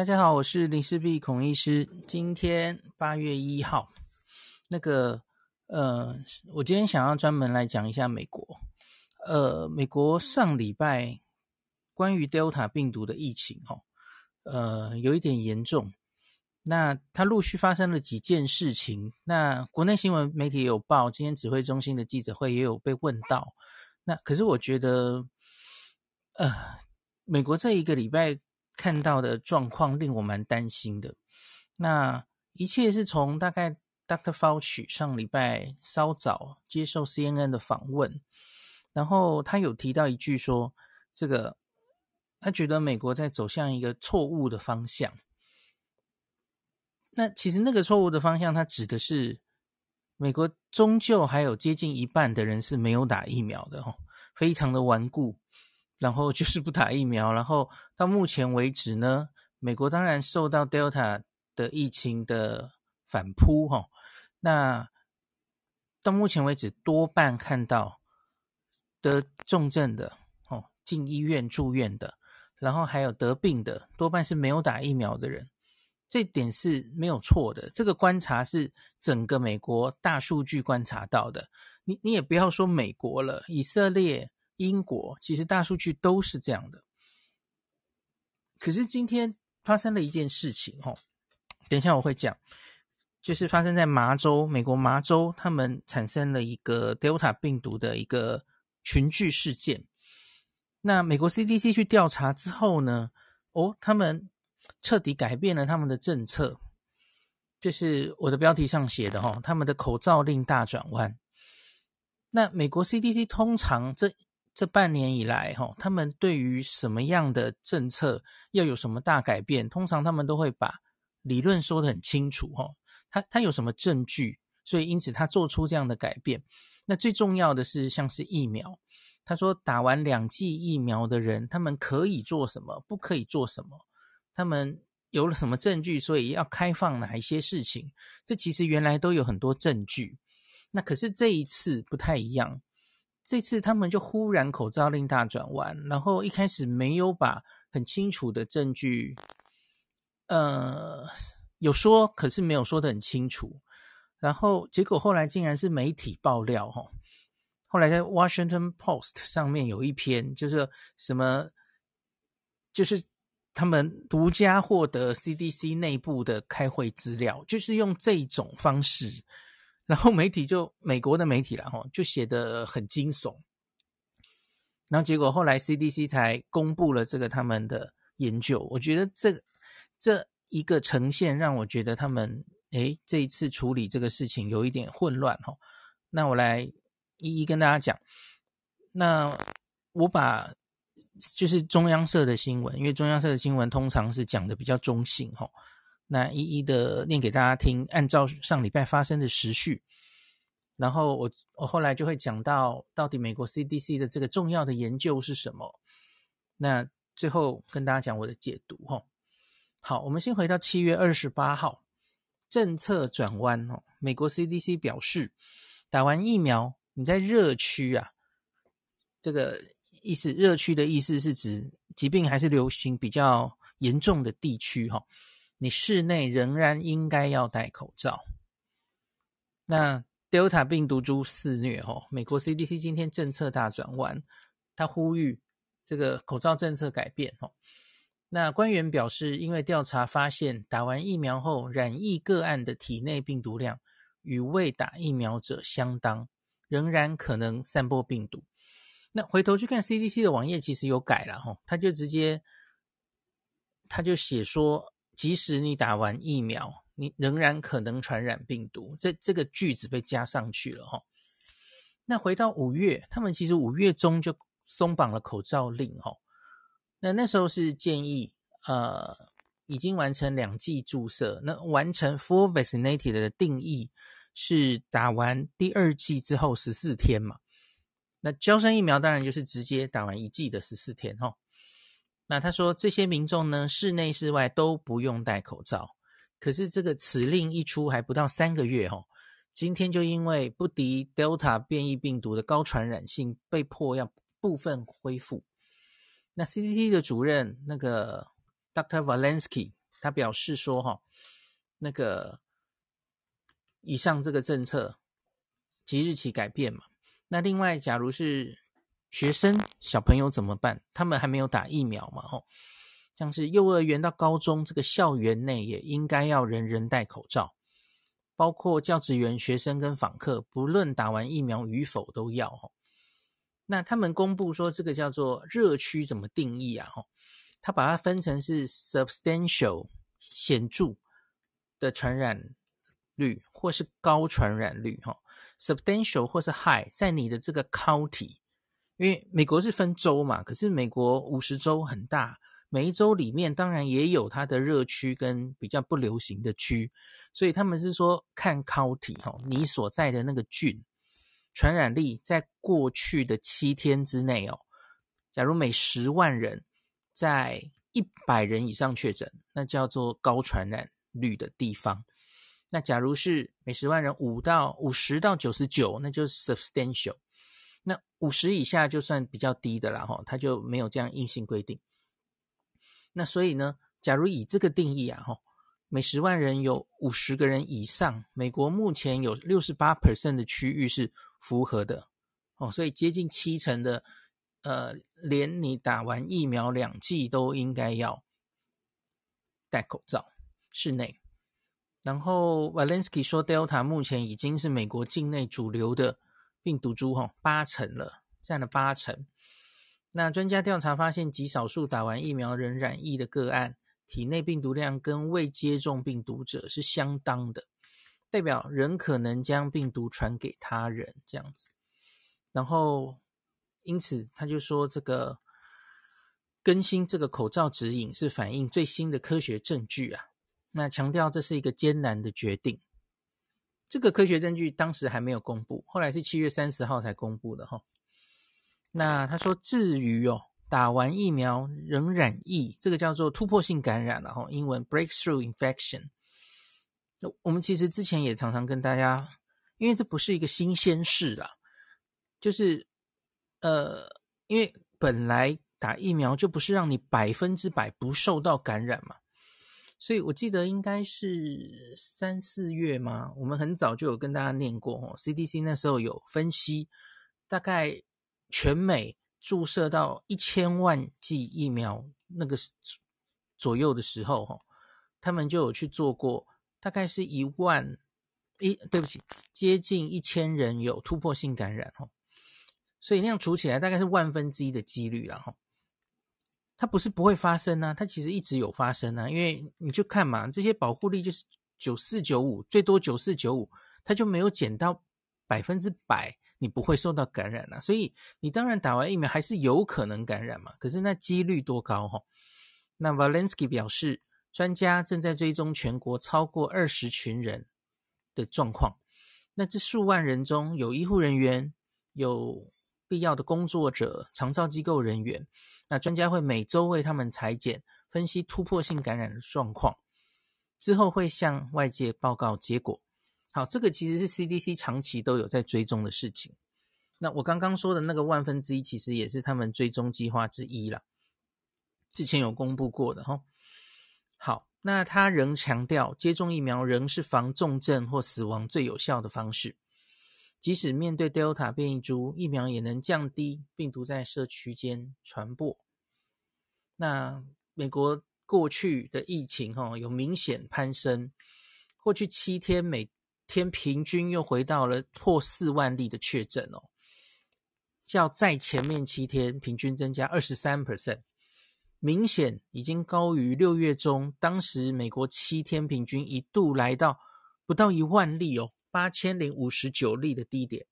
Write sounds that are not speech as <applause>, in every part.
大家好，我是林氏璧孔医师。今天八月一号，那个呃，我今天想要专门来讲一下美国。呃，美国上礼拜关于 Delta 病毒的疫情，哦，呃，有一点严重。那它陆续发生了几件事情。那国内新闻媒体有报，今天指挥中心的记者会也有被问到。那可是我觉得，呃，美国这一个礼拜。看到的状况令我蛮担心的。那一切是从大概 Dr. Fauci 上礼拜稍早接受 CNN 的访问，然后他有提到一句说，这个他觉得美国在走向一个错误的方向。那其实那个错误的方向，他指的是美国终究还有接近一半的人是没有打疫苗的哦，非常的顽固。然后就是不打疫苗，然后到目前为止呢，美国当然受到 Delta 的疫情的反扑哈，那到目前为止多半看到得重症的哦，进医院住院的，然后还有得病的，多半是没有打疫苗的人，这点是没有错的。这个观察是整个美国大数据观察到的，你你也不要说美国了，以色列。英国其实大数据都是这样的，可是今天发生了一件事情哦，等一下我会讲，就是发生在麻州，美国麻州，他们产生了一个 Delta 病毒的一个群聚事件。那美国 CDC 去调查之后呢，哦，他们彻底改变了他们的政策，就是我的标题上写的哈，他们的口罩令大转弯。那美国 CDC 通常这这半年以来，哈，他们对于什么样的政策要有什么大改变，通常他们都会把理论说得很清楚，哈，他他有什么证据，所以因此他做出这样的改变。那最重要的是，像是疫苗，他说打完两剂疫苗的人，他们可以做什么，不可以做什么，他们有了什么证据，所以要开放哪一些事情，这其实原来都有很多证据，那可是这一次不太一样。这次他们就忽然口罩令大转弯，然后一开始没有把很清楚的证据，呃，有说，可是没有说得很清楚。然后结果后来竟然是媒体爆料，哈，后来在 Washington Post 上面有一篇，就是什么，就是他们独家获得 CDC 内部的开会资料，就是用这种方式。然后媒体就美国的媒体了哈，就写得很惊悚。然后结果后来 CDC 才公布了这个他们的研究。我觉得这这一个呈现让我觉得他们诶这一次处理这个事情有一点混乱哈。那我来一一跟大家讲。那我把就是中央社的新闻，因为中央社的新闻通常是讲的比较中性哈。那一一的念给大家听，按照上礼拜发生的时序，然后我我后来就会讲到到底美国 CDC 的这个重要的研究是什么。那最后跟大家讲我的解读哈。好，我们先回到七月二十八号，政策转弯哦。美国 CDC 表示，打完疫苗你在热区啊，这个意思热区的意思是指疾病还是流行比较严重的地区哈。你室内仍然应该要戴口罩。那 Delta 病毒株肆虐吼，美国 CDC 今天政策大转弯，他呼吁这个口罩政策改变吼。那官员表示，因为调查发现，打完疫苗后染疫个案的体内病毒量与未打疫苗者相当，仍然可能散播病毒。那回头去看 CDC 的网页，其实有改了吼，他就直接他就写说。即使你打完疫苗，你仍然可能传染病毒。这这个句子被加上去了哈。那回到五月，他们其实五月中就松绑了口罩令哈。那那时候是建议，呃，已经完成两剂注射，那完成 full vaccinated 的定义是打完第二剂之后十四天嘛。那交生疫苗当然就是直接打完一剂的十四天哈。那他说，这些民众呢，室内室外都不用戴口罩。可是这个此令一出还不到三个月哦，今天就因为不敌 Delta 变异病毒的高传染性，被迫要部分恢复。那 CDC 的主任那个 Dr. Walensky 他表示说哈，那个以上这个政策即日起改变嘛。那另外，假如是学生小朋友怎么办？他们还没有打疫苗嘛？吼，像是幼儿园到高中这个校园内也应该要人人戴口罩，包括教职员、学生跟访客，不论打完疫苗与否都要。吼，那他们公布说这个叫做热区怎么定义啊？吼，他把它分成是 substantial 显著的传染率，或是高传染率。吼，substantial 或是 high，在你的这个 county。因为美国是分州嘛，可是美国五十州很大，每一州里面当然也有它的热区跟比较不流行的区，所以他们是说看 county 哈，你所在的那个郡传染力在过去的七天之内哦，假如每十万人在一百人以上确诊，那叫做高传染率的地方。那假如是每十万人五到五十到九十九，那就是 substantial。那五十以下就算比较低的了哈，他就没有这样硬性规定。那所以呢，假如以这个定义啊哈，每十万人有五十个人以上，美国目前有六十八 percent 的区域是符合的哦，所以接近七成的呃，连你打完疫苗两剂都应该要戴口罩室内。然后 Valensky 说，Delta 目前已经是美国境内主流的。病毒株哈八成了，占了八成。那专家调查发现，极少数打完疫苗仍染疫的个案，体内病毒量跟未接种病毒者是相当的，代表仍可能将病毒传给他人这样子。然后，因此他就说，这个更新这个口罩指引是反映最新的科学证据啊。那强调这是一个艰难的决定。这个科学证据当时还没有公布，后来是七月三十号才公布的哈。那他说，至于哦，打完疫苗仍染疫，这个叫做突破性感染了哈，英文 breakthrough infection。我们其实之前也常常跟大家，因为这不是一个新鲜事啦，就是呃，因为本来打疫苗就不是让你百分之百不受到感染嘛。所以我记得应该是三四月嘛，我们很早就有跟大家念过哦，CDC 那时候有分析，大概全美注射到一千万剂疫苗那个左右的时候，哈，他们就有去做过，大概是一万一，对不起，接近一千人有突破性感染，哈，所以那样除起来大概是万分之一的几率了，哈。它不是不会发生啊，它其实一直有发生啊，因为你就看嘛，这些保护力就是九四九五，最多九四九五，它就没有减到百分之百，你不会受到感染啊。所以你当然打完疫苗还是有可能感染嘛，可是那几率多高哈？那 Valensky 表示，专家正在追踪全国超过二十群人的状况，那这数万人中有医护人员，有必要的工作者，长照机构人员。那专家会每周为他们裁剪，分析突破性感染的状况，之后会向外界报告结果。好，这个其实是 CDC 长期都有在追踪的事情。那我刚刚说的那个万分之一，其实也是他们追踪计划之一啦，之前有公布过的哈。好，那他仍强调，接种疫苗仍是防重症或死亡最有效的方式。即使面对 Delta 变异株，疫苗也能降低病毒在社区间传播。那美国过去的疫情哈有明显攀升，过去七天每天平均又回到了破四万例的确诊哦，较在前面七天平均增加二十三 percent，明显已经高于六月中当时美国七天平均一度来到不到一万例哦。八千零五十九例的低点，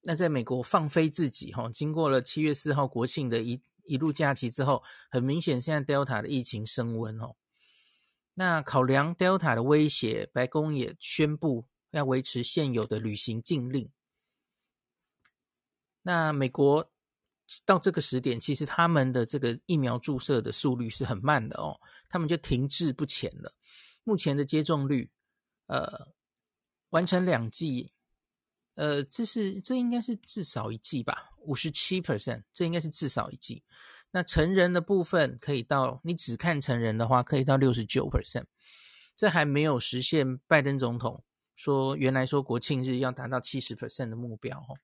那在美国放飞自己哈，经过了七月四号国庆的一一路假期之后，很明显现在 Delta 的疫情升温哦。那考量 Delta 的威胁，白宫也宣布要维持现有的旅行禁令。那美国到这个时点，其实他们的这个疫苗注射的速率是很慢的哦，他们就停滞不前了。目前的接种率，呃。完成两剂，呃，这是这应该是至少一剂吧，五十七 percent，这应该是至少一剂。那成人的部分可以到，你只看成人的话，可以到六十九 percent。这还没有实现拜登总统说原来说国庆日要达到七十 percent 的目标哦。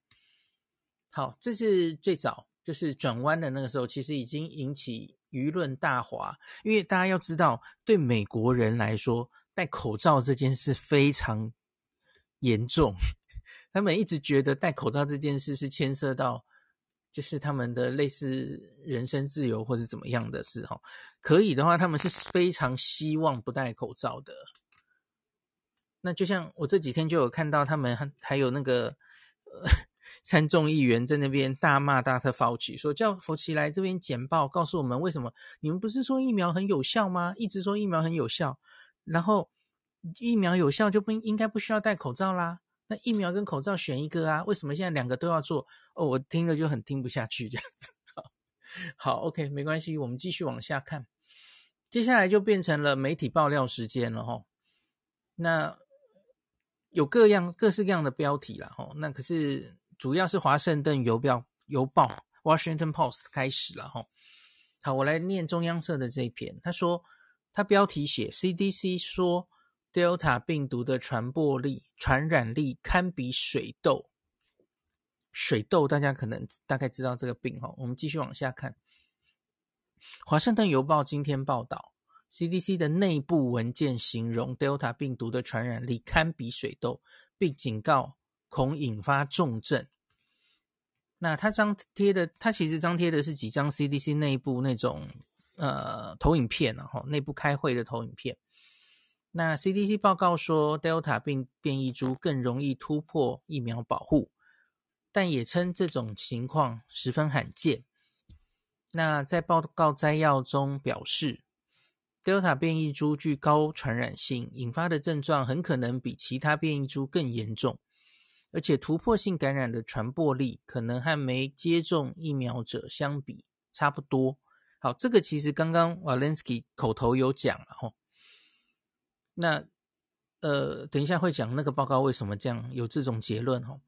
好，这是最早就是转弯的那个时候，其实已经引起舆论大哗，因为大家要知道，对美国人来说，戴口罩这件事非常严重，他们一直觉得戴口罩这件事是牵涉到。就是他们的类似人身自由或者怎么样的事哈，可以的话，他们是非常希望不戴口罩的。那就像我这几天就有看到他们还有那个呃参众议员在那边大骂大特福奇，说叫佛奇来这边简报，告诉我们为什么你们不是说疫苗很有效吗？一直说疫苗很有效，然后疫苗有效就不应该不需要戴口罩啦。那疫苗跟口罩选一个啊？为什么现在两个都要做？哦，我听了就很听不下去这样子。<laughs> 好，，OK，没关系，我们继续往下看。接下来就变成了媒体爆料时间了哈。那有各样各式各样的标题了哈。那可是主要是华盛顿邮报邮报 Washington Post 开始了哈。好，我来念中央社的这一篇。他说，他标题写 CDC 说。Delta 病毒的传播力、传染力堪比水痘。水痘大家可能大概知道这个病哈。我们继续往下看。华盛顿邮报今天报道，CDC 的内部文件形容 Delta 病毒的传染力堪比水痘，并警告恐引发重症。那他张贴的，他其实张贴的是几张 CDC 内部那种呃投影片，然后内部开会的投影片。那 CDC 报告说，Delta 病变异株更容易突破疫苗保护，但也称这种情况十分罕见。那在报告摘要中表示，Delta 变异株具高传染性，引发的症状很可能比其他变异株更严重，而且突破性感染的传播力可能和没接种疫苗者相比差不多。好，这个其实刚刚 Walensky 口头有讲了吼。那，呃，等一下会讲那个报告为什么这样有这种结论哦。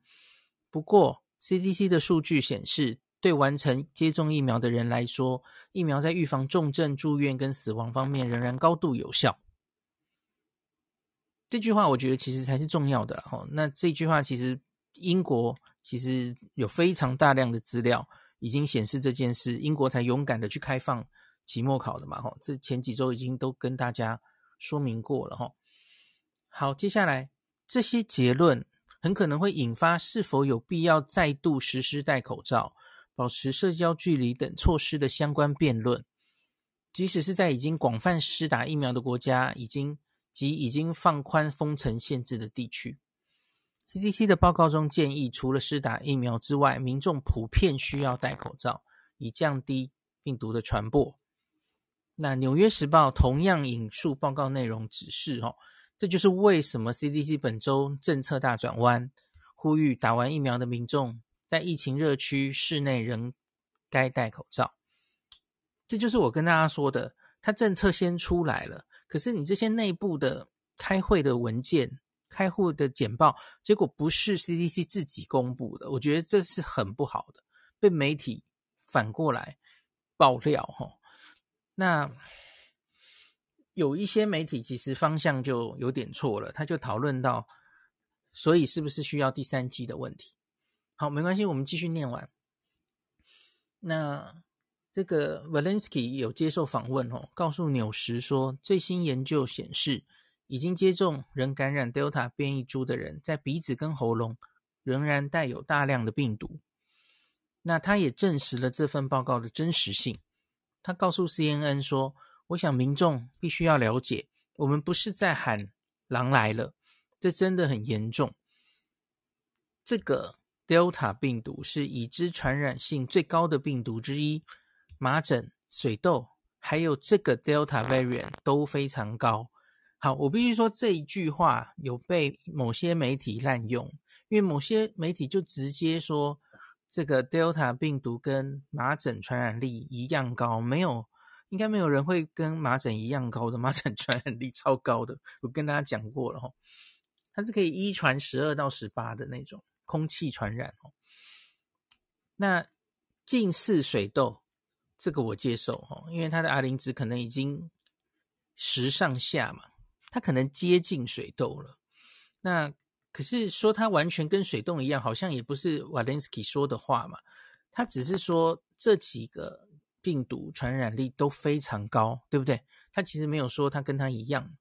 不过 CDC 的数据显示，对完成接种疫苗的人来说，疫苗在预防重症、住院跟死亡方面仍然高度有效。这句话我觉得其实才是重要的哈。那这句话其实英国其实有非常大量的资料已经显示这件事，英国才勇敢的去开放期末考的嘛哈。这前几周已经都跟大家。说明过了哈，好，接下来这些结论很可能会引发是否有必要再度实施戴口罩、保持社交距离等措施的相关辩论。即使是在已经广泛施打疫苗的国家，已经及已经放宽封城限制的地区，CDC 的报告中建议，除了施打疫苗之外，民众普遍需要戴口罩，以降低病毒的传播。那《纽约时报》同样引述报告内容，指示哦，这就是为什么 CDC 本周政策大转弯，呼吁打完疫苗的民众在疫情热区室内仍该戴口罩。这就是我跟大家说的，他政策先出来了，可是你这些内部的开会的文件、开户的简报，结果不是 CDC 自己公布的，我觉得这是很不好的，被媒体反过来爆料哈。那有一些媒体其实方向就有点错了，他就讨论到，所以是不是需要第三季的问题？好，没关系，我们继续念完。那这个 Valensky 有接受访问哦，告诉纽时说，最新研究显示，已经接种仍感染 Delta 变异株的人，在鼻子跟喉咙仍然带有大量的病毒。那他也证实了这份报告的真实性。他告诉 CNN 说：“我想民众必须要了解，我们不是在喊‘狼来了’，这真的很严重。这个 Delta 病毒是已知传染性最高的病毒之一，麻疹、水痘，还有这个 Delta variant 都非常高。好，我必须说这一句话有被某些媒体滥用，因为某些媒体就直接说。”这个 Delta 病毒跟麻疹传染力一样高，没有，应该没有人会跟麻疹一样高的，麻疹传染力超高的，我跟大家讲过了哈，它是可以一传十二到十八的那种空气传染哦。那近似水痘，这个我接受哦，因为它的 R 零值可能已经十上下嘛，它可能接近水痘了。那可是说它完全跟水洞一样，好像也不是瓦伦斯基说的话嘛。他只是说这几个病毒传染力都非常高，对不对？他其实没有说它跟它一样。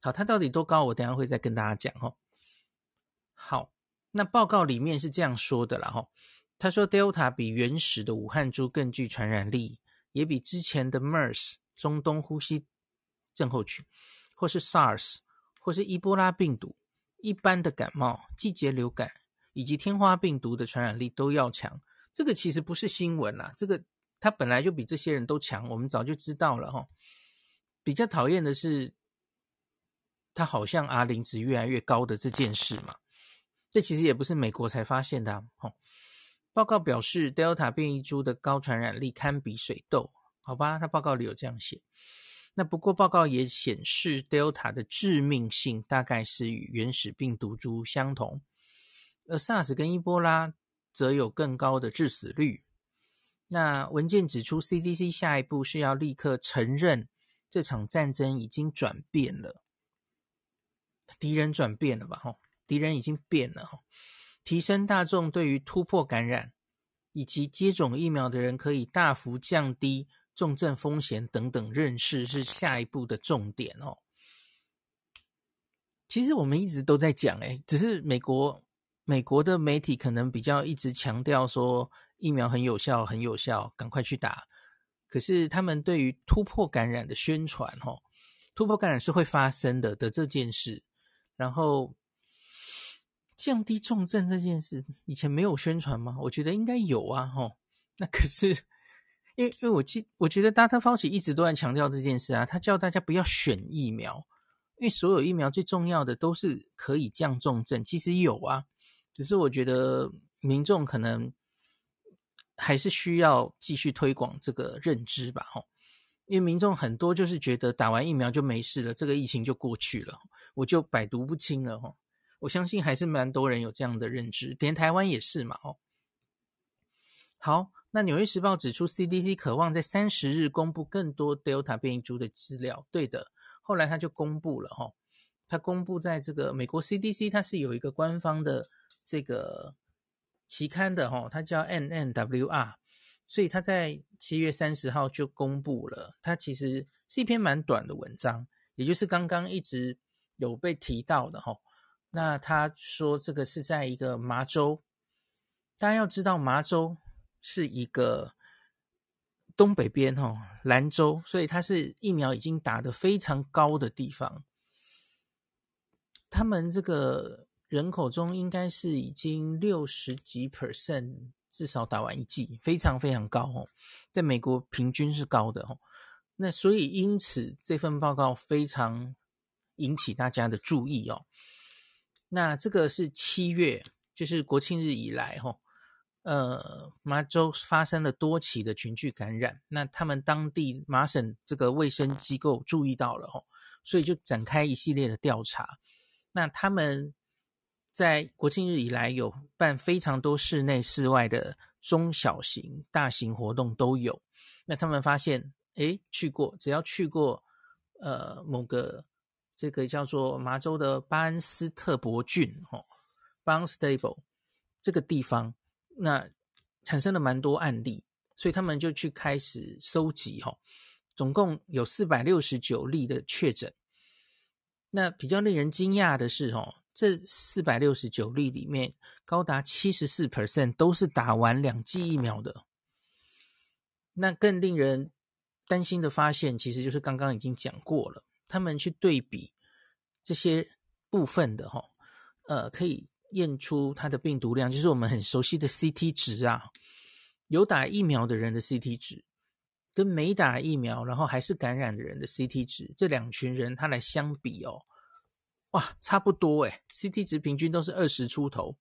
好，它到底多高？我等下会再跟大家讲哦。好，那报告里面是这样说的啦哈。他说，Delta 比原始的武汉株更具传染力，也比之前的 MERS 中东呼吸症候群，或是 SARS，或是伊波拉病毒、一般的感冒、季节流感以及天花病毒的传染力都要强。这个其实不是新闻啦，这个它本来就比这些人都强，我们早就知道了哈。比较讨厌的是，它好像 R 零值越来越高的这件事嘛。这其实也不是美国才发现的哈。报告表示，Delta 变异株的高传染力堪比水痘，好吧？他报告里有这样写。那不过报告也显示，Delta 的致命性大概是与原始病毒株相同，而 SARS 跟伊波拉则有更高的致死率。那文件指出，CDC 下一步是要立刻承认这场战争已经转变了，敌人转变了吧？吼，敌人已经变了，吼。提升大众对于突破感染以及接种疫苗的人可以大幅降低重症风险等等认识是下一步的重点哦。其实我们一直都在讲，诶，只是美国美国的媒体可能比较一直强调说疫苗很有效，很有效，赶快去打。可是他们对于突破感染的宣传，哦，突破感染是会发生的的这件事，然后。降低重症这件事，以前没有宣传吗？我觉得应该有啊，吼。那可是，因为因为我记，我觉得 Dr. Fauci 一直都在强调这件事啊，他叫大家不要选疫苗，因为所有疫苗最重要的都是可以降重症。其实有啊，只是我觉得民众可能还是需要继续推广这个认知吧，吼。因为民众很多就是觉得打完疫苗就没事了，这个疫情就过去了，我就百毒不侵了，吼。我相信还是蛮多人有这样的认知，连台湾也是嘛。哦，好，那《纽约时报》指出，CDC 渴望在三十日公布更多 Delta 变异株的资料。对的，后来他就公布了。哈，他公布在这个美国 CDC，它是有一个官方的这个期刊的。哈，它叫 NNWR，所以他在七月三十号就公布了。它其实是一篇蛮短的文章，也就是刚刚一直有被提到的。哈。那他说这个是在一个麻州，大家要知道麻州是一个东北边哦，兰州，所以它是疫苗已经打得非常高的地方。他们这个人口中应该是已经六十几 percent 至少打完一剂，非常非常高哦，在美国平均是高的哦。那所以因此这份报告非常引起大家的注意哦。那这个是七月，就是国庆日以来，吼，呃，麻州发生了多起的群聚感染，那他们当地麻省这个卫生机构注意到了，哦，所以就展开一系列的调查。那他们在国庆日以来有办非常多室内、室外的中小型、大型活动都有。那他们发现，诶，去过，只要去过，呃，某个。这个叫做麻州的巴恩斯特伯郡，哦，Barnstable 这个地方，那产生了蛮多案例，所以他们就去开始收集，哈，总共有四百六十九例的确诊。那比较令人惊讶的是，哦，这四百六十九例里面，高达七十四 percent 都是打完两剂疫苗的。那更令人担心的发现，其实就是刚刚已经讲过了。他们去对比这些部分的哈，呃，可以验出它的病毒量，就是我们很熟悉的 CT 值啊。有打疫苗的人的 CT 值，跟没打疫苗然后还是感染的人的 CT 值，这两群人他来相比哦，哇，差不多诶，CT 值平均都是二十出头。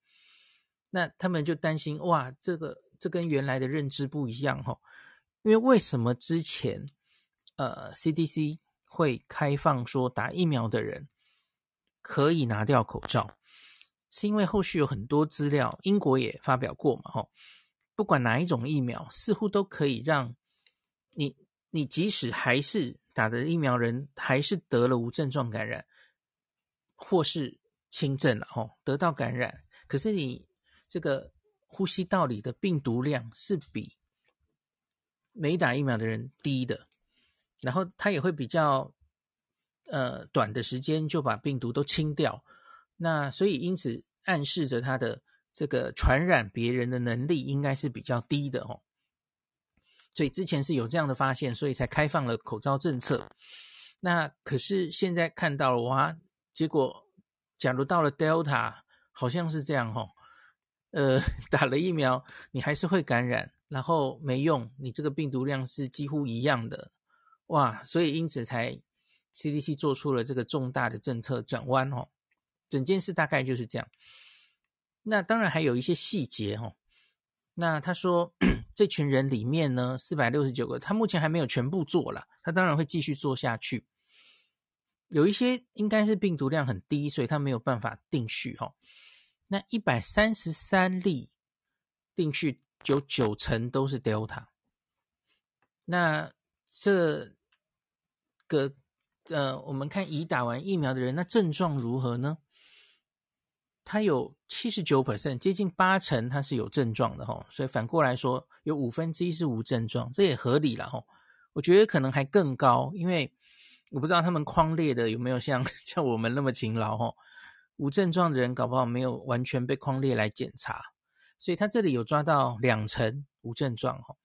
那他们就担心哇，这个这跟原来的认知不一样哈，因为为什么之前呃 CDC 会开放说打疫苗的人可以拿掉口罩，是因为后续有很多资料，英国也发表过嘛，吼，不管哪一种疫苗，似乎都可以让你你即使还是打的疫苗人，还是得了无症状感染，或是轻症了哦，得到感染，可是你这个呼吸道里的病毒量是比没打疫苗的人低的，然后它也会比较呃短的时间就把病毒都清掉，那所以因此暗示着他的这个传染别人的能力应该是比较低的哦。所以之前是有这样的发现，所以才开放了口罩政策。那可是现在看到了哇，结果假如到了 Delta，好像是这样哦。呃，<laughs> 打了疫苗你还是会感染，然后没用，你这个病毒量是几乎一样的哇，所以因此才 CDC 做出了这个重大的政策转弯哦。整件事大概就是这样。那当然还有一些细节哦。那他说。这群人里面呢，四百六十九个，他目前还没有全部做了，他当然会继续做下去。有一些应该是病毒量很低，所以他没有办法定序哈、哦。那一百三十三例定序，有九成都是 Delta。那这个呃，我们看已打完疫苗的人，那症状如何呢？它有七十九 percent，接近八成，它是有症状的哈，所以反过来说，有五分之一是无症状，这也合理了哈。我觉得可能还更高，因为我不知道他们框列的有没有像 <laughs> 像我们那么勤劳哈。无症状的人搞不好没有完全被框列来检查，所以他这里有抓到两成无症状哈。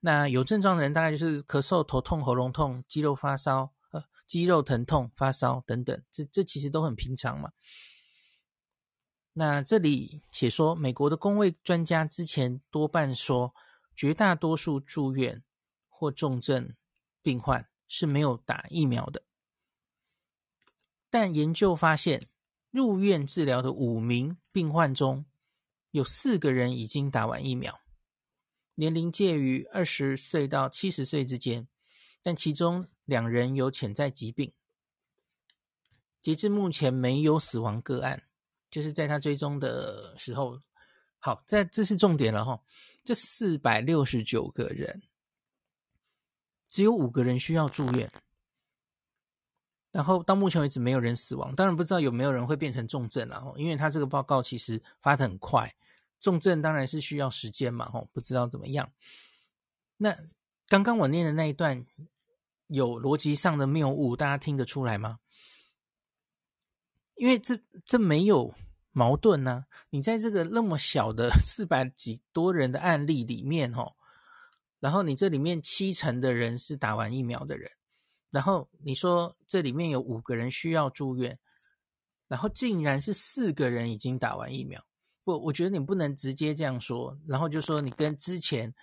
那有症状的人大概就是咳嗽、头痛、喉咙痛、肌肉发烧、呃肌肉疼痛、发烧等等，这这其实都很平常嘛。那这里写说，美国的公卫专家之前多半说，绝大多数住院或重症病患是没有打疫苗的。但研究发现，入院治疗的五名病患中，有四个人已经打完疫苗，年龄介于二十岁到七十岁之间，但其中两人有潜在疾病。截至目前，没有死亡个案。就是在他追踪的时候，好，这这是重点了哈。这四百六十九个人，只有五个人需要住院，然后到目前为止没有人死亡。当然不知道有没有人会变成重症了哈，因为他这个报告其实发的很快，重症当然是需要时间嘛哈，不知道怎么样。那刚刚我念的那一段有逻辑上的谬误，大家听得出来吗？因为这这没有矛盾呢、你在这个那么小的四百几多人的案例里面哦，然后你这里面七成的人是打完疫苗的人，然后你说这里面有五个人需要住院，然后竟然是四个人已经打完疫苗，不，我觉得你不能直接这样说，然后就说你跟之前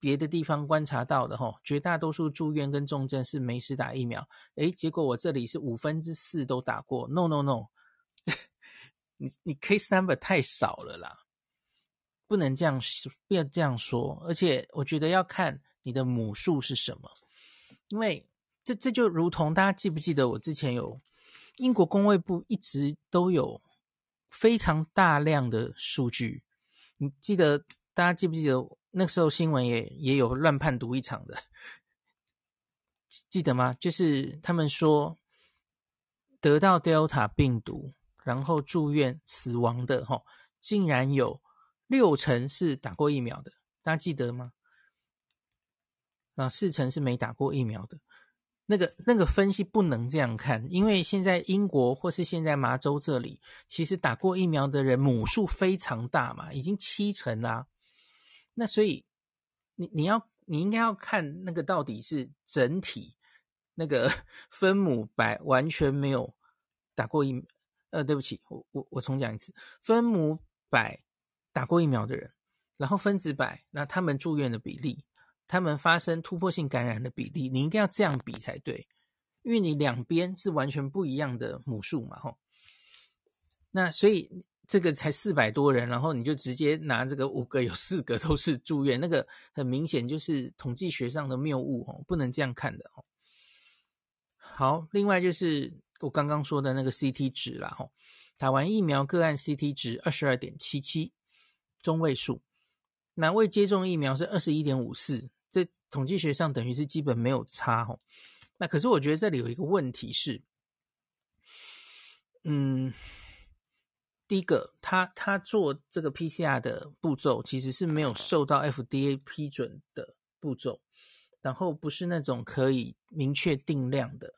别的地方观察到的哈，绝大多数住院跟重症是没施打疫苗，诶，结果我这里是五分之四都打过，no no no。你你 case number 太少了啦，不能这样，不要这样说。而且我觉得要看你的母数是什么，因为这这就如同大家记不记得我之前有英国工卫部一直都有非常大量的数据，你记得大家记不记得那时候新闻也也有乱判读一场的，记得吗？就是他们说得到 Delta 病毒。然后住院死亡的哈，竟然有六成是打过疫苗的，大家记得吗？啊，四成是没打过疫苗的。那个那个分析不能这样看，因为现在英国或是现在麻州这里，其实打过疫苗的人母数非常大嘛，已经七成啦。那所以你你要你应该要看那个到底是整体那个 <laughs> 分母百完全没有打过疫。呃，对不起，我我我重讲一次，分母百打过疫苗的人，然后分子百，那他们住院的比例，他们发生突破性感染的比例，你应该要这样比才对，因为你两边是完全不一样的母数嘛，吼。那所以这个才四百多人，然后你就直接拿这个五个有四个都是住院，那个很明显就是统计学上的谬误，哦，不能这样看的，哦。好，另外就是。我刚刚说的那个 CT 值啦，吼，打完疫苗个案 CT 值二十二点七七，中位数。那未接种疫苗是二十一点五四，这统计学上等于是基本没有差哦。那可是我觉得这里有一个问题是，嗯，第一个，他他做这个 PCR 的步骤其实是没有受到 FDA 批准的步骤，然后不是那种可以明确定量的，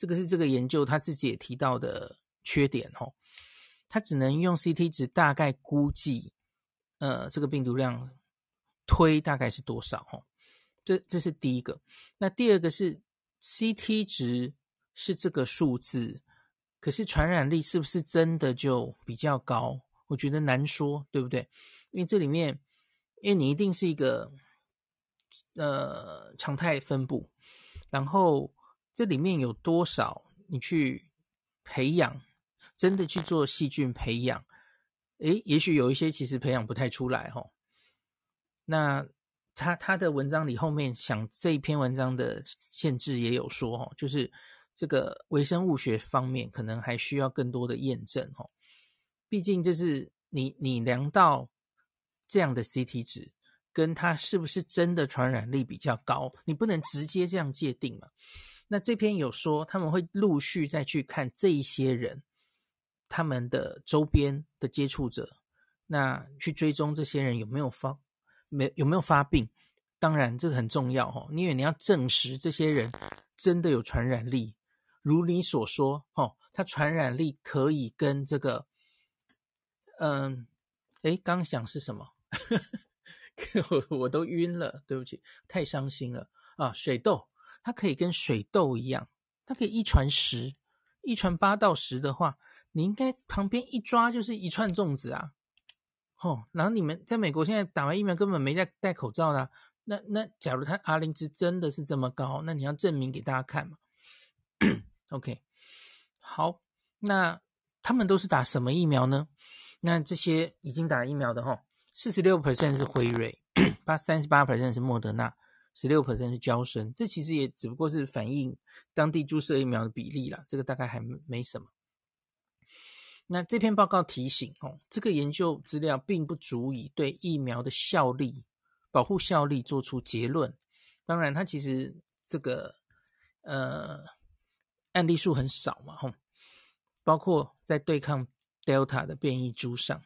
这个是这个研究他自己也提到的缺点哦。他只能用 CT 值大概估计，呃，这个病毒量推大概是多少？哦，这这是第一个。那第二个是 CT 值是这个数字，可是传染力是不是真的就比较高？我觉得难说，对不对？因为这里面，因为你一定是一个呃常态分布，然后这里面有多少你去培养？真的去做细菌培养，诶，也许有一些其实培养不太出来哈。那他他的文章里后面想这一篇文章的限制也有说哈，就是这个微生物学方面可能还需要更多的验证哈。毕竟这是你你量到这样的 CT 值，跟它是不是真的传染力比较高，你不能直接这样界定嘛。那这篇有说他们会陆续再去看这一些人。他们的周边的接触者，那去追踪这些人有没有发没有没有发病？当然这个很重要哦，因为你要证实这些人真的有传染力，如你所说哦，他传染力可以跟这个，嗯，诶，刚想是什么？<laughs> 我我都晕了，对不起，太伤心了啊！水痘，它可以跟水痘一样，它可以一传十，一传八到十的话。你应该旁边一抓就是一串粽子啊，哦，然后你们在美国现在打完疫苗根本没在戴口罩啦，那那假如他 R 零值真的是这么高，那你要证明给大家看嘛？<coughs> OK，好，那他们都是打什么疫苗呢？那这些已经打疫苗的哈，四十六 percent 是辉瑞，八三十八 percent 是莫德纳，十六 percent 是娇生，这其实也只不过是反映当地注射疫苗的比例啦，这个大概还没什么。那这篇报告提醒哦，这个研究资料并不足以对疫苗的效力、保护效力做出结论。当然，它其实这个呃案例数很少嘛，吼，包括在对抗 Delta 的变异株上。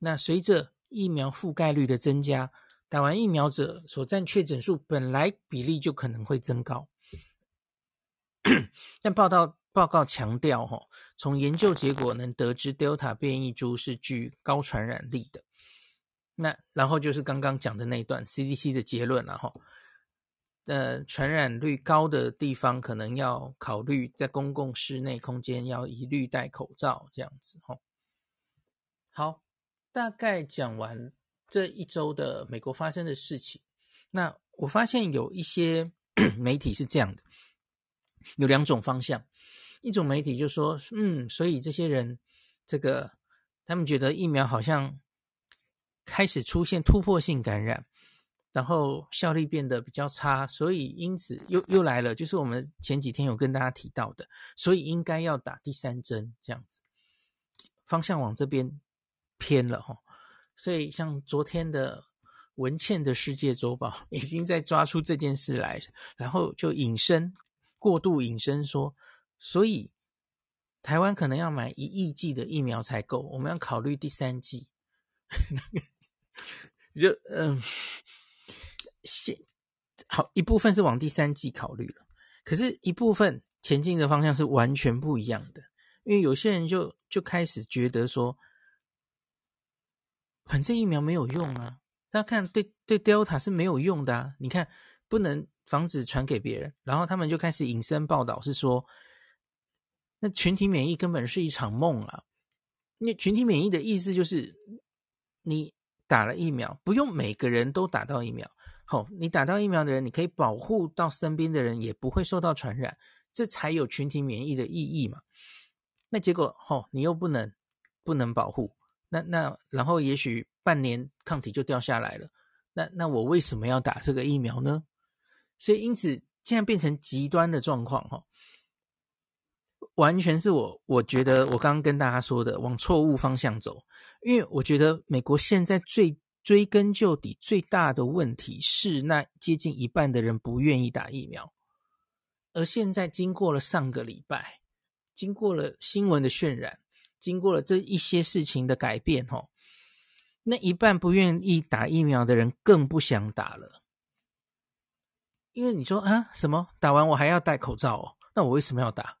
那随着疫苗覆盖率的增加，打完疫苗者所占确诊数本来比例就可能会增高。<coughs> 但报道。报告强调，哈，从研究结果能得知，Delta 变异株是具高传染力的。那然后就是刚刚讲的那段 CDC 的结论了，哈。呃，传染率高的地方，可能要考虑在公共室内空间要一律戴口罩，这样子，哈。好，大概讲完这一周的美国发生的事情。那我发现有一些 <coughs> 媒体是这样的，有两种方向。一种媒体就说，嗯，所以这些人，这个他们觉得疫苗好像开始出现突破性感染，然后效力变得比较差，所以因此又又来了，就是我们前几天有跟大家提到的，所以应该要打第三针这样子，方向往这边偏了哈。所以像昨天的文茜的世界周报 <laughs> 已经在抓出这件事来，然后就引申过度引申说。所以，台湾可能要买一亿剂的疫苗才够，我们要考虑第三剂。<laughs> 就嗯，先好一部分是往第三剂考虑了，可是，一部分前进的方向是完全不一样的。因为有些人就就开始觉得说，反正疫苗没有用啊，大家看对对 Delta 是没有用的啊。你看，不能防止传给别人，然后他们就开始引申报道是说。那群体免疫根本是一场梦啊！那群体免疫的意思就是，你打了疫苗，不用每个人都打到疫苗。好，你打到疫苗的人，你可以保护到身边的人，也不会受到传染，这才有群体免疫的意义嘛。那结果，吼，你又不能不能保护，那那然后也许半年抗体就掉下来了。那那我为什么要打这个疫苗呢？所以因此现在变成极端的状况，哈。完全是我，我觉得我刚刚跟大家说的往错误方向走，因为我觉得美国现在最追根究底，最大的问题是那接近一半的人不愿意打疫苗。而现在经过了上个礼拜，经过了新闻的渲染，经过了这一些事情的改变，吼，那一半不愿意打疫苗的人更不想打了。因为你说啊，什么打完我还要戴口罩哦？那我为什么要打？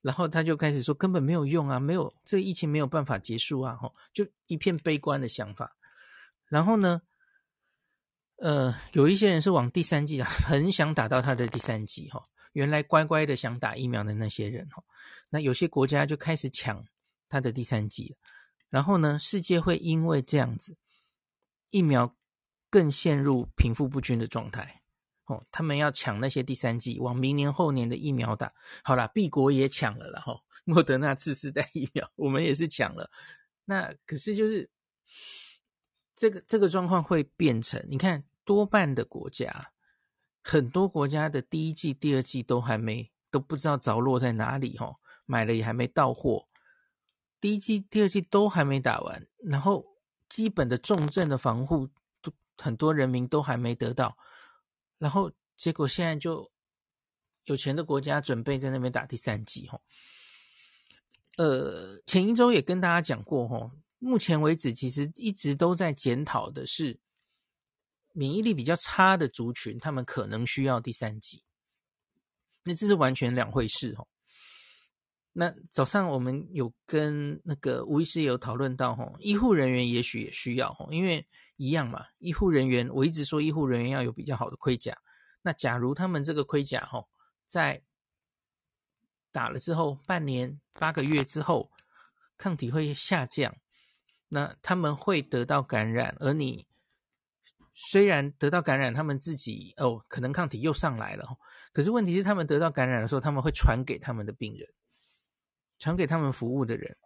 然后他就开始说根本没有用啊，没有这疫情没有办法结束啊，吼，就一片悲观的想法。然后呢，呃，有一些人是往第三季啊，很想打到他的第三季哈。原来乖乖的想打疫苗的那些人哈，那有些国家就开始抢他的第三剂了。然后呢，世界会因为这样子，疫苗更陷入贫富不均的状态。哦，他们要抢那些第三剂，往明年后年的疫苗打。好啦，B 国也抢了啦，哈，莫德纳次世代疫苗，我们也是抢了。那可是就是这个这个状况会变成，你看多半的国家，很多国家的第一季、第二季都还没都不知道着落在哪里，哈，买了也还没到货。第一季、第二季都还没打完，然后基本的重症的防护都很多人民都还没得到。然后结果现在就有钱的国家准备在那边打第三季哈，呃，前一周也跟大家讲过哈，目前为止其实一直都在检讨的是免疫力比较差的族群，他们可能需要第三季，那这是完全两回事吼。那早上我们有跟那个吴医师有讨论到吼，医护人员也许也需要吼，因为。一样嘛，医护人员，我一直说医护人员要有比较好的盔甲。那假如他们这个盔甲吼，在打了之后，半年八个月之后，抗体会下降，那他们会得到感染。而你虽然得到感染，他们自己哦，可能抗体又上来了。可是问题是，他们得到感染的时候，他们会传给他们的病人，传给他们服务的人。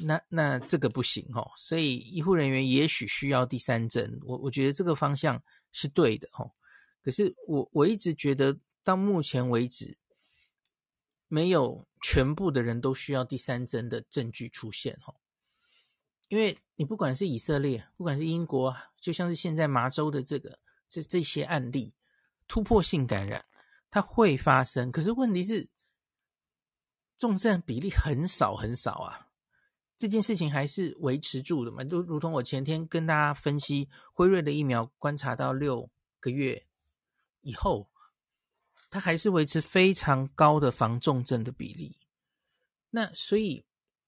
那那这个不行哦，所以医护人员也许需要第三针，我我觉得这个方向是对的哦。可是我我一直觉得到目前为止，没有全部的人都需要第三针的证据出现哦。因为你不管是以色列，不管是英国，就像是现在麻州的这个这这些案例，突破性感染，它会发生。可是问题是，重症比例很少很少啊。这件事情还是维持住的嘛？就如同我前天跟大家分析，辉瑞的疫苗观察到六个月以后，它还是维持非常高的防重症的比例。那所以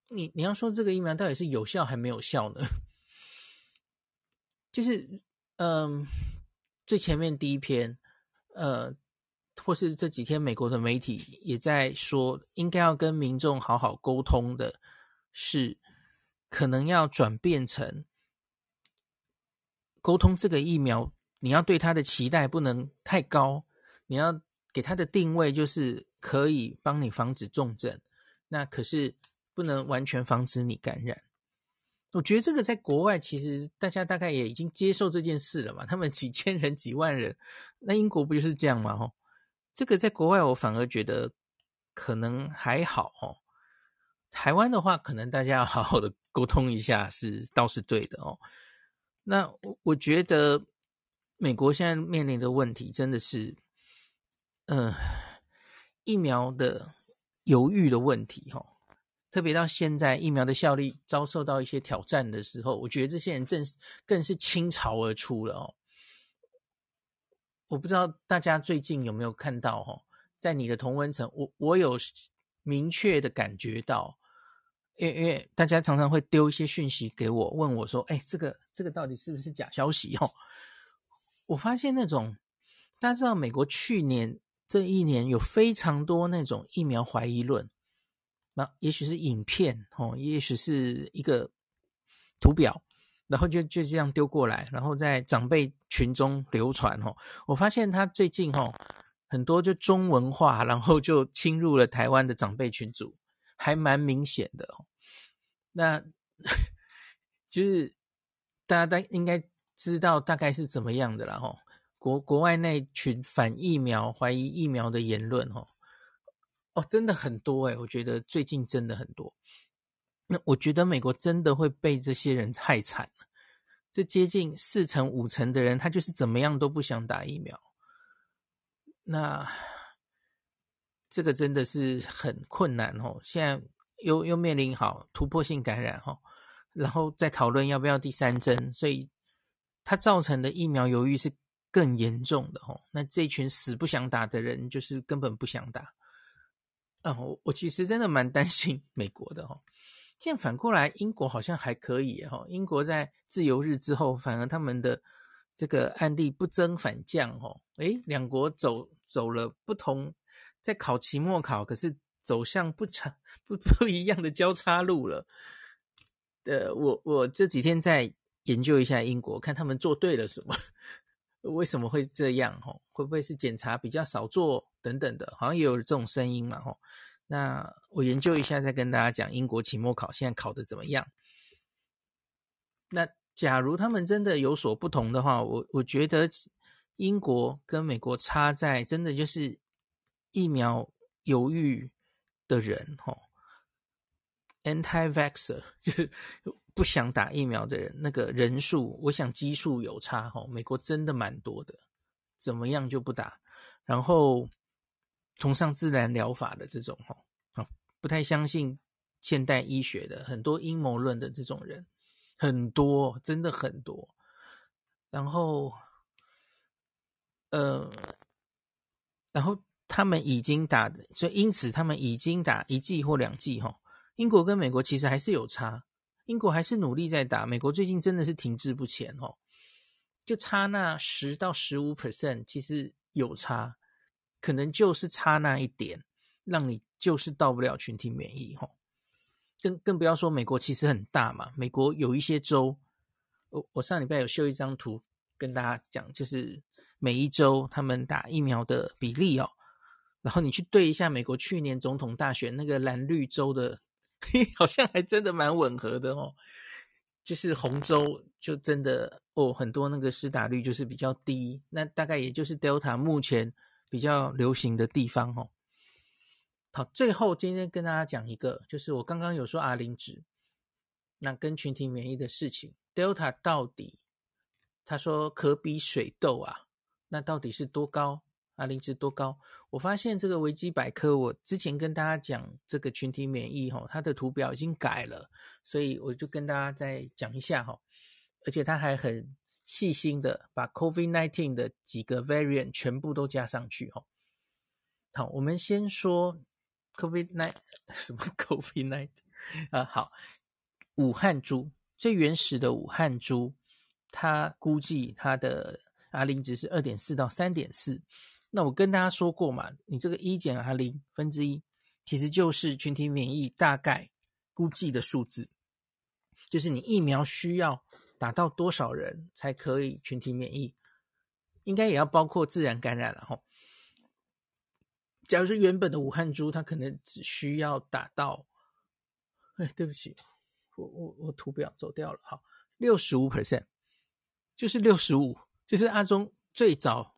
你你要说这个疫苗到底是有效还没有效呢？<laughs> 就是嗯，最前面第一篇，呃，或是这几天美国的媒体也在说，应该要跟民众好好沟通的是。可能要转变成沟通这个疫苗，你要对它的期待不能太高，你要给它的定位就是可以帮你防止重症，那可是不能完全防止你感染。我觉得这个在国外其实大家大概也已经接受这件事了嘛，他们几千人几万人，那英国不就是这样吗？吼，这个在国外我反而觉得可能还好哦。台湾的话，可能大家要好好的沟通一下，是倒是对的哦。那我我觉得美国现在面临的问题真的是，呃，疫苗的犹豫的问题哈、哦。特别到现在疫苗的效力遭受到一些挑战的时候，我觉得这些人正更是倾巢而出了哦。我不知道大家最近有没有看到哈、哦，在你的同温层，我我有明确的感觉到。因为因为大家常常会丢一些讯息给我，问我说：“哎，这个这个到底是不是假消息？”哦，我发现那种大家知道，美国去年这一年有非常多那种疫苗怀疑论，那也许是影片哦，也许是一个图表，然后就就这样丢过来，然后在长辈群中流传哦。我发现他最近哦很多就中文化，然后就侵入了台湾的长辈群组。还蛮明显的，那 <laughs> 就是大家大应该知道大概是怎么样的了哈。国国外那群反疫苗、怀疑疫苗的言论哈，哦，真的很多诶，我觉得最近真的很多。那我觉得美国真的会被这些人害惨了，这接近四成五成的人，他就是怎么样都不想打疫苗。那这个真的是很困难哦。现在又又面临好突破性感染哈，然后再讨论要不要第三针，所以它造成的疫苗犹豫是更严重的哦。那这群死不想打的人，就是根本不想打。嗯，我我其实真的蛮担心美国的哦。现在反过来，英国好像还可以哈。英国在自由日之后，反而他们的这个案例不增反降哦。诶，两国走走了不同，在考期末考，可是走向不长不 <laughs> 不一样的交叉路了。呃，我我这几天在研究一下英国，看他们做对了什么，<laughs> 为什么会这样？哈，会不会是检查比较少做等等的？好像也有这种声音嘛，哈。那我研究一下，再跟大家讲英国期末考现在考的怎么样。那假如他们真的有所不同的话，我我觉得英国跟美国差在真的就是疫苗犹豫的人，吼，anti-vaxxer <laughs> 就是不想打疫苗的人，那个人数，我想基数有差，吼，美国真的蛮多的，怎么样就不打，然后。崇尚自然疗法的这种哈，不太相信现代医学的很多阴谋论的这种人很多，真的很多。然后，呃，然后他们已经打，所以因此他们已经打一剂或两剂哈。英国跟美国其实还是有差，英国还是努力在打，美国最近真的是停滞不前哦，就差那十到十五 percent，其实有差。可能就是差那一点，让你就是到不了群体免疫吼，更更不要说美国其实很大嘛，美国有一些州，我我上礼拜有秀一张图跟大家讲，就是每一周他们打疫苗的比例哦，然后你去对一下美国去年总统大选那个蓝绿州的，嘿，好像还真的蛮吻合的哦，就是红州就真的哦很多那个施打率就是比较低，那大概也就是 Delta 目前。比较流行的地方哦，好，最后今天跟大家讲一个，就是我刚刚有说阿林值，那跟群体免疫的事情，Delta 到底他说可比水痘啊，那到底是多高阿林值多高？我发现这个维基百科，我之前跟大家讲这个群体免疫哈，它的图表已经改了，所以我就跟大家再讲一下哈，而且它还很。细心的把 COVID-19 的几个 variant 全部都加上去哈。好，我们先说 COVID-19 什么 <laughs> COVID-19 啊？好，武汉株最原始的武汉株，它估计它的 R 零值是二点四到三点四。那我跟大家说过嘛，你这个一减 R 零分之一，其实就是群体免疫大概估计的数字，就是你疫苗需要。打到多少人才可以群体免疫？应该也要包括自然感染了哈。假如是原本的武汉株，它可能只需要打到……哎，对不起，我我我图表走掉了。好，六十五 percent，就是六十五，就是阿中最早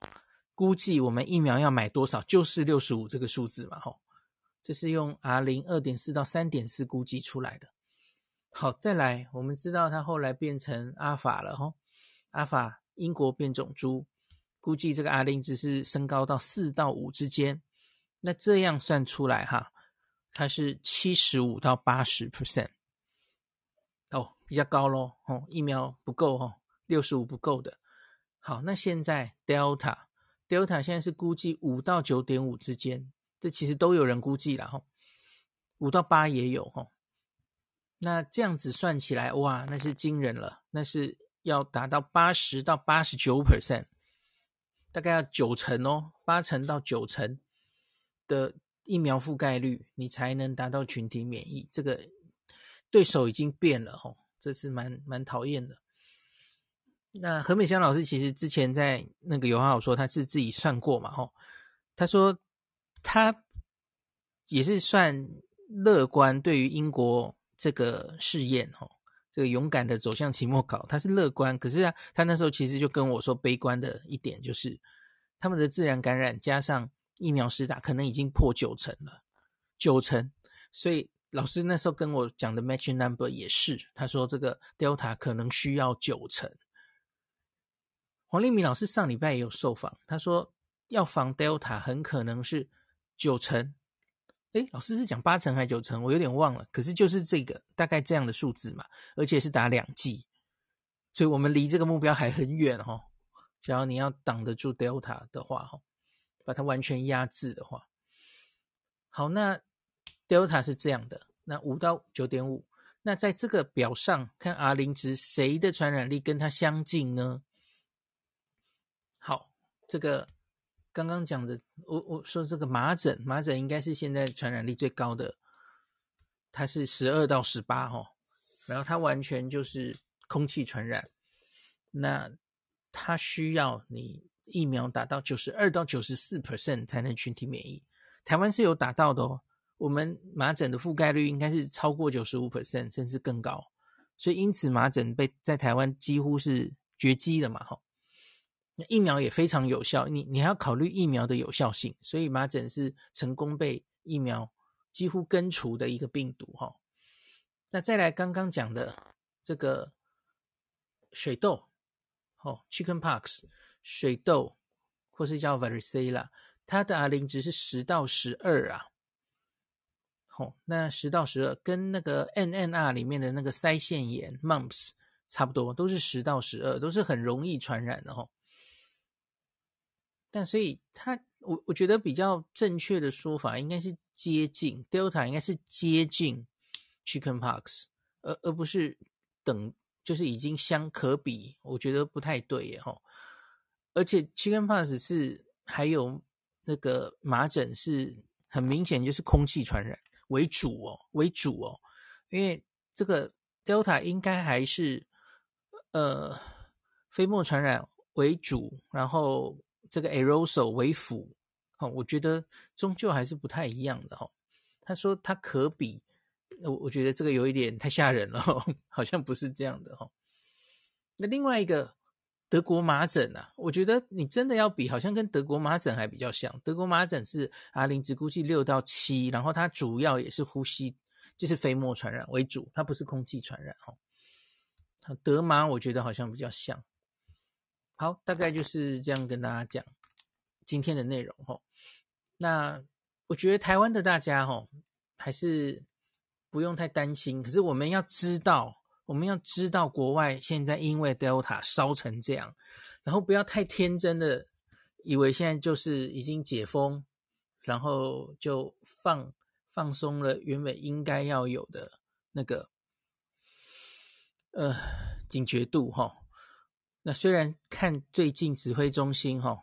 估计我们疫苗要买多少，就是六十五这个数字嘛。哈，这是用 R 零二点四到三点四估计出来的。好，再来，我们知道它后来变成阿法了哈，阿法英国变种株，估计这个 R 零值是升高到四到五之间，那这样算出来哈，它是七十五到八十 percent，哦，比较高咯。哦，疫苗不够哦，六十五不够的。好，那现在 Delta，Delta 现在是估计五到九点五之间，这其实都有人估计了哈，五到八也有哈。那这样子算起来，哇，那是惊人了。那是要达到八十到八十九 percent，大概要九成哦，八成到九成的疫苗覆盖率，你才能达到群体免疫。这个对手已经变了哦，这是蛮蛮讨厌的。那何美香老师其实之前在那个有话好说，他是自己算过嘛，吼，他说他也是算乐观，对于英国。这个试验哦，这个勇敢的走向期末考，他是乐观，可是啊，他那时候其实就跟我说悲观的一点就是，他们的自然感染加上疫苗施打，可能已经破九成了，九成。所以老师那时候跟我讲的 match number 也是，他说这个 Delta 可能需要九成，黄立明老师上礼拜也有受访，他说要防 Delta 很可能是九成。诶，老师是讲八成还是九成？我有点忘了。可是就是这个大概这样的数字嘛，而且是打两剂，所以我们离这个目标还很远哈。只要你要挡得住 Delta 的话哈，把它完全压制的话，好，那 Delta 是这样的，那五到九点五，那在这个表上看 R 零值谁的传染力跟它相近呢？好，这个。刚刚讲的，我我说这个麻疹，麻疹应该是现在传染力最高的，它是十二到十八哦，然后它完全就是空气传染，那它需要你疫苗达到九十二到九十四 percent 才能群体免疫，台湾是有打到的哦，我们麻疹的覆盖率应该是超过九十五 percent 甚至更高，所以因此麻疹被在台湾几乎是绝迹了嘛，哈。疫苗也非常有效，你你还要考虑疫苗的有效性，所以麻疹是成功被疫苗几乎根除的一个病毒哈。那再来刚刚讲的这个水痘，哦，Chickenpox 水痘，或是叫 Varicella，它的 R 零值是十到十二啊。好，那十到十二跟那个 N N R 里面的那个腮腺炎 Mumps 差不多，都是十到十二，都是很容易传染的哈。但所以它，我我觉得比较正确的说法应该是接近 Delta，应该是接近 Chickenpox，而而不是等，就是已经相可比，我觉得不太对耶吼。而且 Chickenpox 是还有那个麻疹是很明显就是空气传染为主哦，为主哦，因为这个 Delta 应该还是呃飞沫传染为主，然后。这个 aerosol 为辅，哦，我觉得终究还是不太一样的哈。他说他可比，我我觉得这个有一点太吓人了，<laughs> 好像不是这样的哈。那另外一个德国麻疹啊，我觉得你真的要比，好像跟德国麻疹还比较像。德国麻疹是阿林值估计六到七，然后它主要也是呼吸，就是飞沫传染为主，它不是空气传染哈。德麻我觉得好像比较像。好，大概就是这样跟大家讲今天的内容哈。那我觉得台湾的大家哈，还是不用太担心。可是我们要知道，我们要知道国外现在因为 Delta 烧成这样，然后不要太天真的以为现在就是已经解封，然后就放放松了原本应该要有的那个呃警觉度哈。那虽然看最近指挥中心哈，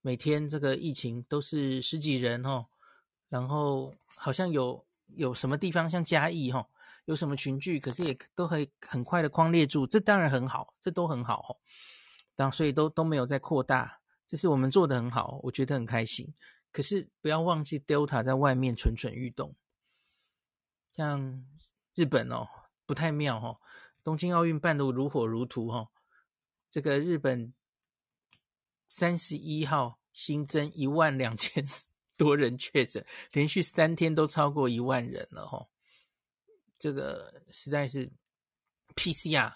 每天这个疫情都是十几人哈，然后好像有有什么地方像嘉义哈，有什么群聚，可是也都可以很快的框列住，这当然很好，这都很好。当所以都都没有再扩大，这是我们做的很好，我觉得很开心。可是不要忘记 Delta 在外面蠢蠢欲动，像日本哦，不太妙哈，东京奥运办得如火如荼哈。这个日本三十一号新增一万两千 <laughs> 多人确诊，连续三天都超过一万人了哈。这个实在是 PCR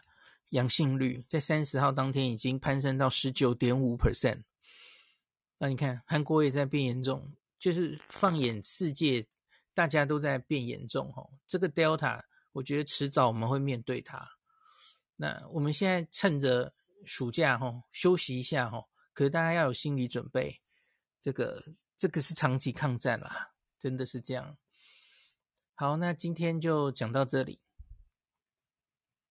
阳性率在三十号当天已经攀升到十九点五 percent。那你看韩国也在变严重，就是放眼世界，大家都在变严重哈。这个 Delta 我觉得迟早我们会面对它。那我们现在趁着。暑假哈，休息一下哈，可是大家要有心理准备，这个这个是长期抗战啦，真的是这样。好，那今天就讲到这里。